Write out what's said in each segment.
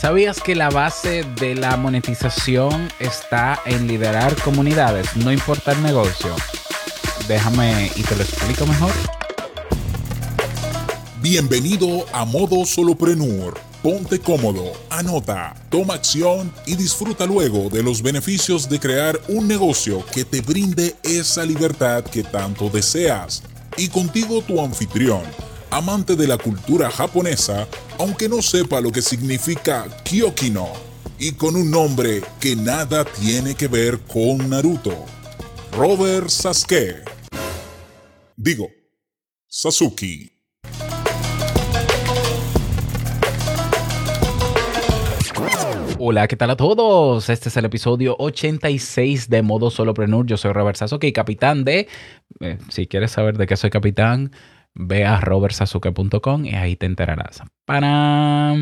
¿Sabías que la base de la monetización está en liderar comunidades? No importa el negocio. Déjame y te lo explico mejor. Bienvenido a Modo Soloprenur. Ponte cómodo, anota, toma acción y disfruta luego de los beneficios de crear un negocio que te brinde esa libertad que tanto deseas. Y contigo tu anfitrión amante de la cultura japonesa, aunque no sepa lo que significa Kyokino, y con un nombre que nada tiene que ver con Naruto. Robert Sasuke. Digo, Sasuke. Hola, ¿qué tal a todos? Este es el episodio 86 de Modo Soloprenur. Yo soy Robert Sasuke, capitán de... Eh, si quieres saber de qué soy capitán, ve a robertsazuke.com y ahí te enterarás. para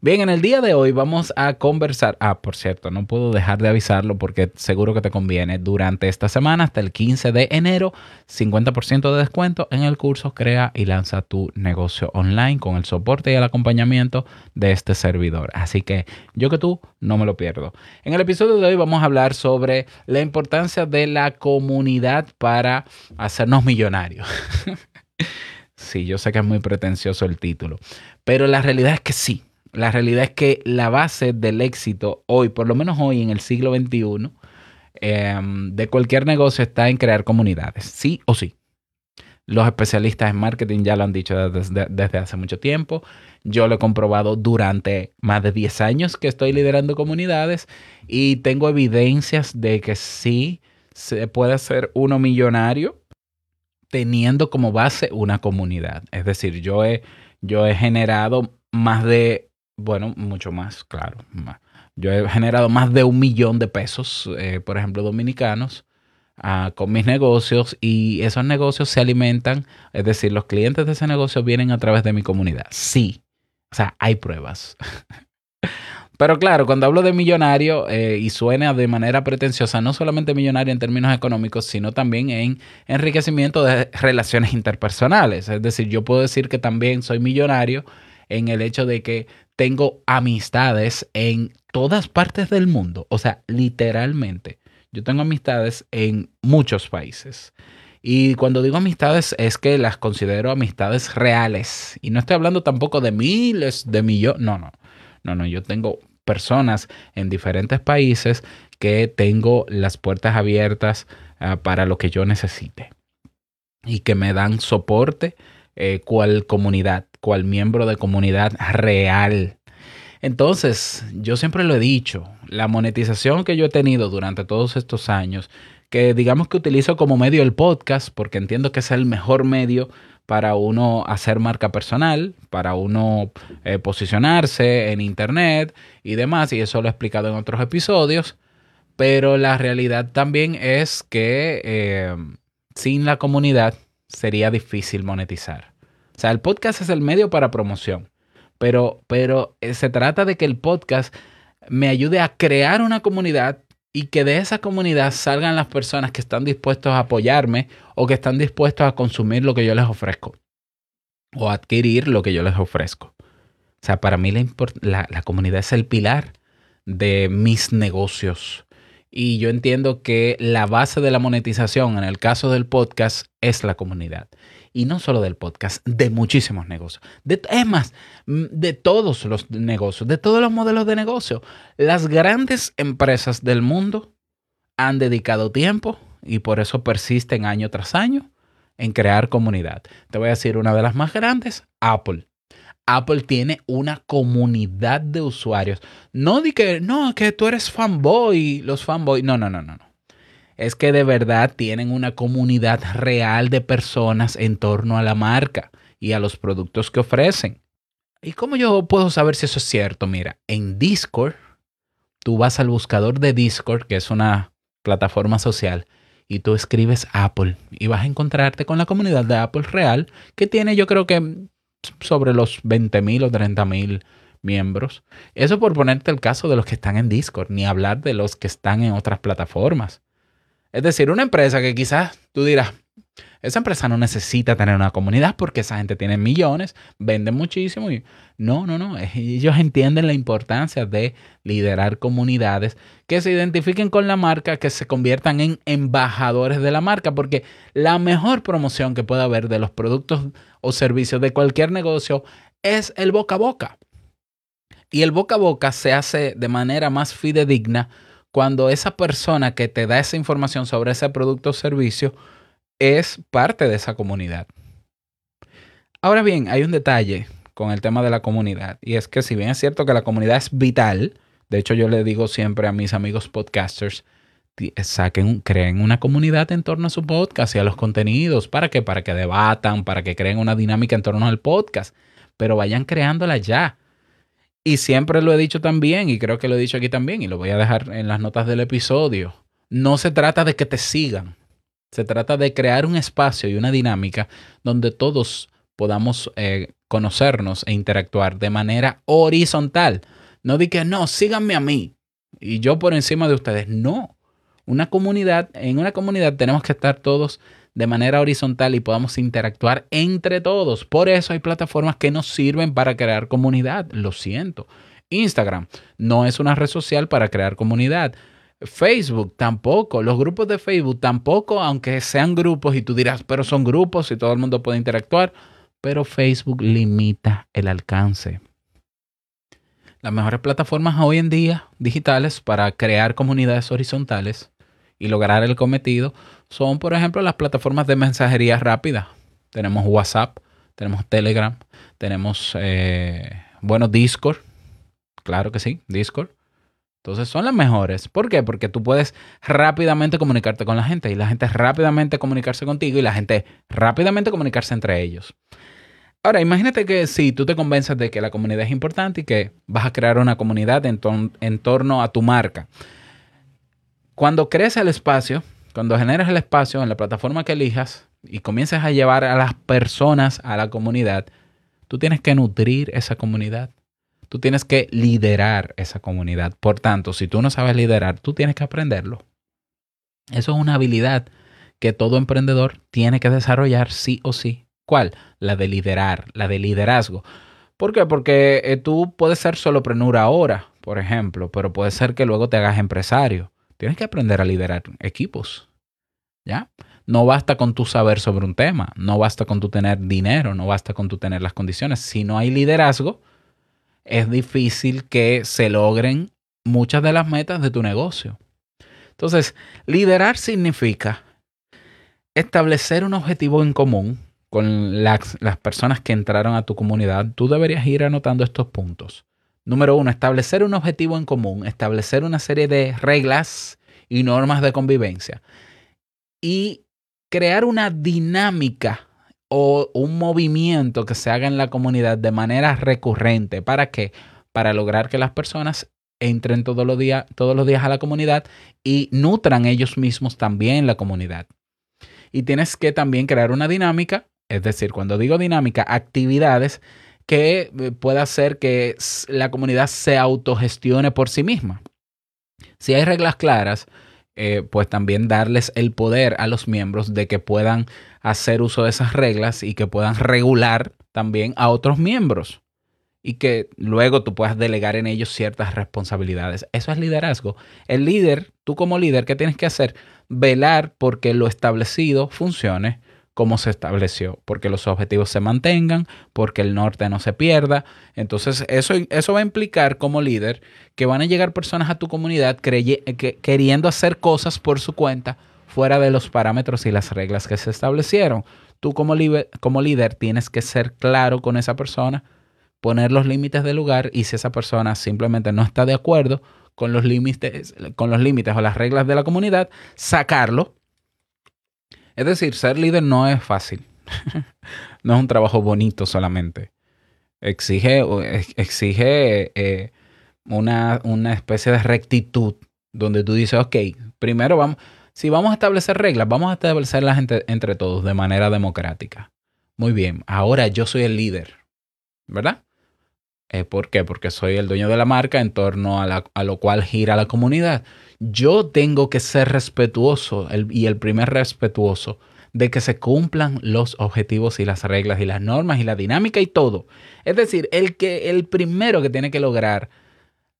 Bien, en el día de hoy vamos a conversar. Ah, por cierto, no puedo dejar de avisarlo porque seguro que te conviene. Durante esta semana, hasta el 15 de enero, 50% de descuento en el curso Crea y lanza tu negocio online con el soporte y el acompañamiento de este servidor. Así que yo que tú no me lo pierdo. En el episodio de hoy vamos a hablar sobre la importancia de la comunidad para hacernos millonarios. Sí, yo sé que es muy pretencioso el título, pero la realidad es que sí. La realidad es que la base del éxito hoy, por lo menos hoy en el siglo XXI, em, de cualquier negocio está en crear comunidades, sí o sí. Los especialistas en marketing ya lo han dicho desde, desde, hace mucho tiempo. Yo lo he comprobado durante más de 10 años que estoy liderando comunidades y tengo evidencias de que sí se puede ser uno millonario teniendo como base una comunidad. Es decir, yo he, yo he generado más de, bueno, mucho más, claro. Yo he generado más de un millón de pesos, eh, por ejemplo, dominicanos, ah, con mis negocios y esos negocios se alimentan, es decir, los clientes de ese negocio vienen a través de mi comunidad. Sí, o sea, hay pruebas. Pero claro, cuando hablo de millonario eh, y suena de manera pretenciosa, no solamente millonario en términos económicos, sino también en enriquecimiento de relaciones interpersonales. Es decir, yo puedo decir que también soy millonario en el hecho de que tengo amistades en todas partes del mundo. O sea, literalmente, yo tengo amistades en muchos países. Y cuando digo amistades es que las considero amistades reales. Y no estoy hablando tampoco de miles de millones. No, no. No, no, yo tengo personas en diferentes países que tengo las puertas abiertas ah, para lo que yo necesite y que me dan soporte eh, cual comunidad, cual miembro de comunidad real. Entonces, yo siempre lo he dicho, la monetización que yo he tenido durante todos estos años, que digamos que utilizo como medio el podcast, porque entiendo que es el mejor medio para uno hacer marca personal, para uno eh, posicionarse en Internet y demás, y eso lo he explicado en otros episodios, pero la realidad también es que eh, sin la comunidad sería difícil monetizar. O sea, el podcast es el medio para promoción, pero, pero eh, se trata de que el podcast me ayude a crear una comunidad y que de esa comunidad salgan las personas que están dispuestos a apoyarme o que están dispuestos a consumir lo que yo les ofrezco o adquirir lo que yo les ofrezco. O sea, para mí la, la, comunidad es el pilar de mis negocios. Y yo entiendo que la base de la monetización en el caso del podcast es la comunidad. Y no solo del podcast, de muchísimos negocios. De, es más, mm, de todos los negocios, de todos los modelos de negocio. Las grandes empresas del mundo han dedicado tiempo y por eso persisten año tras año en crear comunidad. Te voy a decir una de las más grandes, Apple. Apple tiene una comunidad de usuarios. No di que, no, que tú eres fanboy, los fanboys. No, no, no, no, no es que de verdad tienen una comunidad real de personas en torno a la marca y a los productos que ofrecen. ¿Y cómo yo puedo saber si eso es cierto? Mira, en Discord, tú vas al buscador de Discord, que es una plataforma social, y tú escribes Apple y vas a encontrarte con la comunidad de Apple real, que tiene yo creo que sobre los 20.000 o 30.000 miembros. Eso por ponerte el caso de los que están en Discord, ni hablar de los que están en otras plataformas. Es decir, una empresa que quizás tú dirás, Esa empresa no necesita tener una comunidad porque esa gente tiene millones, venden muchísimo y no, no, no. Ellos entienden la importancia de liderar comunidades que se identifiquen con la marca, que se conviertan en embajadores de la marca, porque la mejor promoción que puede haber de los productos o servicios de cualquier negocio es el boca a boca. Y el boca a boca se hace de manera más fidedigna cuando esa persona que te da esa información sobre ese producto o servicio es parte de esa comunidad. Ahora bien, hay un detalle con el tema de la comunidad y es que si bien es cierto que la comunidad es vital, de hecho yo le digo siempre a mis amigos podcasters, saquen, creen una comunidad en torno a su podcast y a los contenidos. ¿Para qué? Para que debatan, para que creen una dinámica en torno al podcast, pero vayan creándola ya. Y siempre lo he dicho también, y creo que lo he dicho aquí también, y lo voy a dejar en las notas del episodio. No se trata de que te sigan, se trata de crear un espacio y una dinámica donde todos podamos eh, conocernos e interactuar de manera horizontal. No di que no, síganme a mí y yo por encima de ustedes. No. Una comunidad, en una comunidad tenemos que estar todos de manera horizontal y podamos interactuar entre todos. Por eso hay plataformas que nos sirven para crear comunidad. Lo siento. Instagram no es una red social para crear comunidad. Facebook tampoco, los grupos de Facebook tampoco, aunque sean grupos y tú dirás, pero son grupos y todo el mundo puede interactuar, pero Facebook limita el alcance. Las mejores plataformas hoy en día digitales para crear comunidades horizontales y lograr el cometido son, por ejemplo, las plataformas de mensajería rápida. Tenemos WhatsApp, tenemos Telegram, tenemos, eh, bueno, Discord. Claro que sí, Discord. Entonces son las mejores. ¿Por qué? Porque tú puedes rápidamente comunicarte con la gente y la gente rápidamente comunicarse contigo y la gente rápidamente comunicarse entre ellos. Ahora, imagínate que si tú te convences de que la comunidad es importante y que vas a crear una comunidad en, en torno a tu marca. Cuando crees el espacio, cuando generas el espacio en la plataforma que elijas y comienzas a llevar a las personas a la comunidad, tú tienes que nutrir esa comunidad. Tú tienes que liderar esa comunidad. Por tanto, si tú no sabes liderar, tú tienes que aprenderlo. Eso es una habilidad que todo emprendedor tiene que desarrollar sí o sí. ¿Cuál? La de liderar, la de liderazgo. ¿Por qué? Porque eh, tú puedes ser soloprenur ahora, por ejemplo, pero puede ser que luego te hagas empresario. Tienes que aprender a liderar equipos. ¿Ya? No basta con tu saber sobre un tema, no basta con tu tener dinero, no basta con tu tener las condiciones. Si no hay liderazgo, es difícil que se logren muchas de las metas de tu negocio. Entonces, liderar significa establecer un objetivo en común con las, personas que entraron a tu comunidad. Tú deberías ir anotando estos puntos. Número uno, establecer un objetivo en común, establecer una serie de reglas y normas de convivencia y crear una dinámica o un movimiento que se haga en la comunidad de manera recurrente. ¿Para qué? Para lograr que las personas entren todos los, días, todos los días a la comunidad y nutran ellos mismos también la comunidad. Y tienes que también crear una dinámica, es decir, cuando digo dinámica, actividades que eh, pueda hacer que la comunidad se autogestione por sí misma. Si hay reglas claras, eh, pues también darles el poder a los miembros de que puedan hacer uso de esas reglas y que puedan regular también a otros miembros y que luego tú puedas delegar en ellos ciertas responsabilidades. Eso es liderazgo. El líder, tú como líder, ¿qué tienes que hacer? Velar porque lo establecido funcione como se estableció, porque los objetivos se mantengan, porque el norte no se pierda. Entonces, eso, eso va a implicar como líder que van a llegar personas a tu comunidad queriendo hacer cosas por su cuenta fuera de los parámetros y las reglas que se establecieron. Tú como, como líder tienes que ser claro con esa persona, poner los límites del lugar y si esa persona simplemente no está de acuerdo con los límites, con los límites o las reglas de la comunidad, sacarlo. Es decir, ser líder no es fácil. no es un trabajo bonito solamente. Exige, exige eh, una, una especie de rectitud donde tú dices, ok, primero vamos, si vamos a establecer reglas, vamos a establecerlas entre, entre todos de manera democrática. Muy bien, ahora yo soy el líder, ¿verdad? Eh, ¿Por qué? Porque soy el dueño de la marca en torno a, a lo cual gira la comunidad. Yo tengo que ser respetuoso y el primer respetuoso de que se cumplan los objetivos y las reglas y las normas y la dinámica y todo. Es decir, el que el primero que tiene que lograr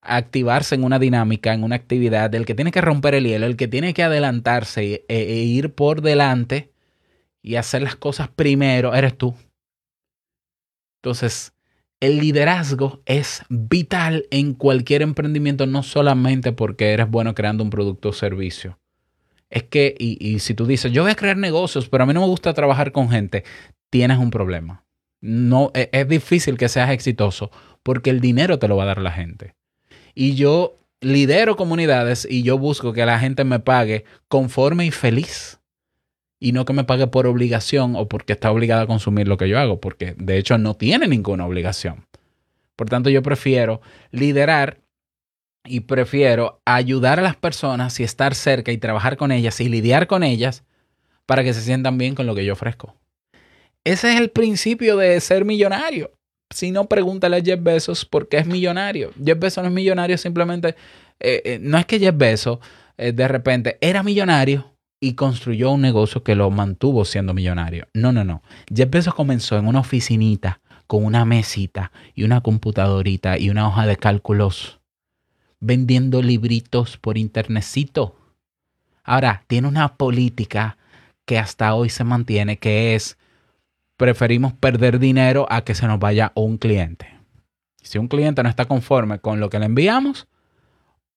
activarse en una dinámica, en una actividad, el que tiene que romper el hielo, el que tiene que adelantarse e, e ir por delante y hacer las cosas primero, eres tú. Entonces, el liderazgo es vital en cualquier emprendimiento, no solamente porque eres bueno creando un producto o servicio. Es que, y, si tú dices, yo voy a crear negocios, pero a mí no me gusta trabajar con gente, tienes un problema. No, es, es difícil que seas exitoso porque el dinero te lo va a dar la gente. Y yo lidero comunidades y yo busco que la gente me pague conforme y feliz y no que me pague por obligación o porque está obligada a consumir lo que yo hago, porque de hecho no tiene ninguna obligación. Por tanto, yo prefiero liderar y prefiero ayudar a las personas y estar cerca y trabajar con ellas y lidiar con ellas para que se sientan bien con lo que yo ofrezco. Ese es el principio de ser millonario. Si no, pregúntale a Jeff Bezos por qué es millonario. Jeff Bezos no es millonario simplemente, eh, eh, no es que Jeff Bezos eh, de repente era millonario y construyó un negocio que lo mantuvo siendo millonario. No, no, no. Jeff Bezos comenzó en una oficinita con una mesita y una computadorita y una hoja de cálculos vendiendo libritos por internetcito. Ahora, tiene una política que hasta hoy se mantiene, que es preferimos perder dinero a que se nos vaya un cliente. Si un cliente no está conforme con lo que le enviamos,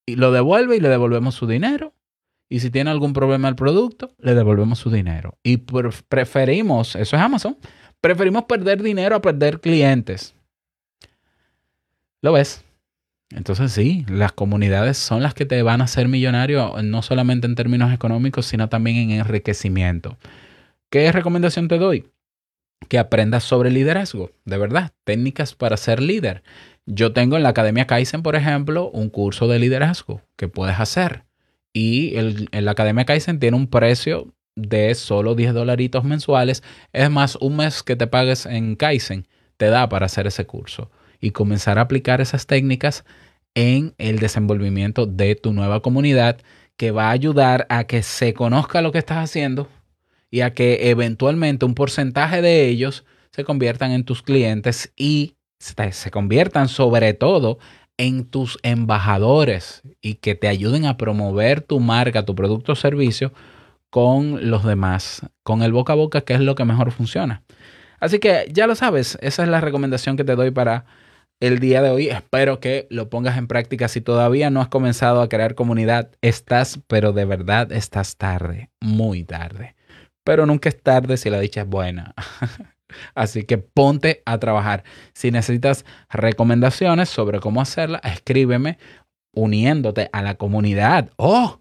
lo devuelve y le devolvemos su dinero, y si tiene algún problema el producto, le devolvemos su dinero. Y preferimos, eso es Amazon, preferimos perder dinero a perder clientes. ¿Lo ves? Entonces sí, las comunidades son las que te van a hacer millonario, no solamente en términos económicos, sino también en enriquecimiento. ¿Qué recomendación te doy? Que aprendas sobre liderazgo, de verdad, técnicas para ser líder. Yo tengo en la Academia Kaizen, por ejemplo, un curso de liderazgo que puedes hacer. Y el, la Academia Kaizen tiene un precio de solo 10 dolaritos mensuales. Es más, un mes que te pagues en Kaizen te da para hacer ese curso y comenzar a aplicar esas técnicas en el desenvolvimiento de tu nueva comunidad que va a ayudar a que se conozca lo que estás haciendo y a que eventualmente un porcentaje de ellos se conviertan en tus clientes y se conviertan sobre todo en tus embajadores y que te ayuden a promover tu marca, tu producto o servicio con los demás, con el boca a boca, que es lo que mejor funciona. Así que ya lo sabes, esa es la recomendación que te doy para el día de hoy. Espero que lo pongas en práctica. Si todavía no has comenzado a crear comunidad, estás, pero de verdad estás tarde, muy tarde. Pero nunca es tarde si la dicha es buena. Así que ponte a trabajar. Si necesitas recomendaciones sobre cómo hacerla, escríbeme uniéndote a la comunidad. ¡Oh!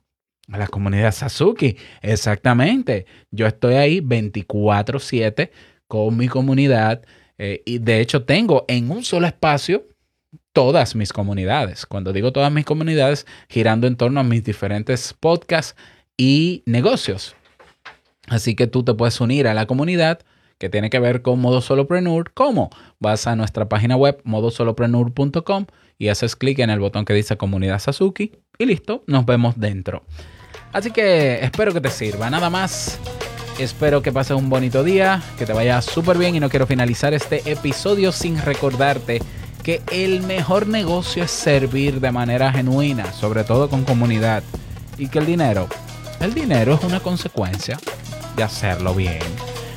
A la comunidad Sasuki. Exactamente. Yo estoy ahí 24/7 con mi comunidad. Eh, y de hecho tengo en un solo espacio todas mis comunidades. Cuando digo todas mis comunidades, girando en torno a mis diferentes podcasts y negocios. Así que tú te puedes unir a la comunidad que tiene que ver con Modo Solopreneur. ¿Cómo? Vas a nuestra página web modosolopreneur.com y haces clic en el botón que dice Comunidad Sasuki y listo, nos vemos dentro. Así que espero que te sirva. Nada más. Espero que pases un bonito día, que te vaya súper bien y no quiero finalizar este episodio sin recordarte que el mejor negocio es servir de manera genuina, sobre todo con comunidad, y que el dinero, el dinero es una consecuencia de hacerlo bien.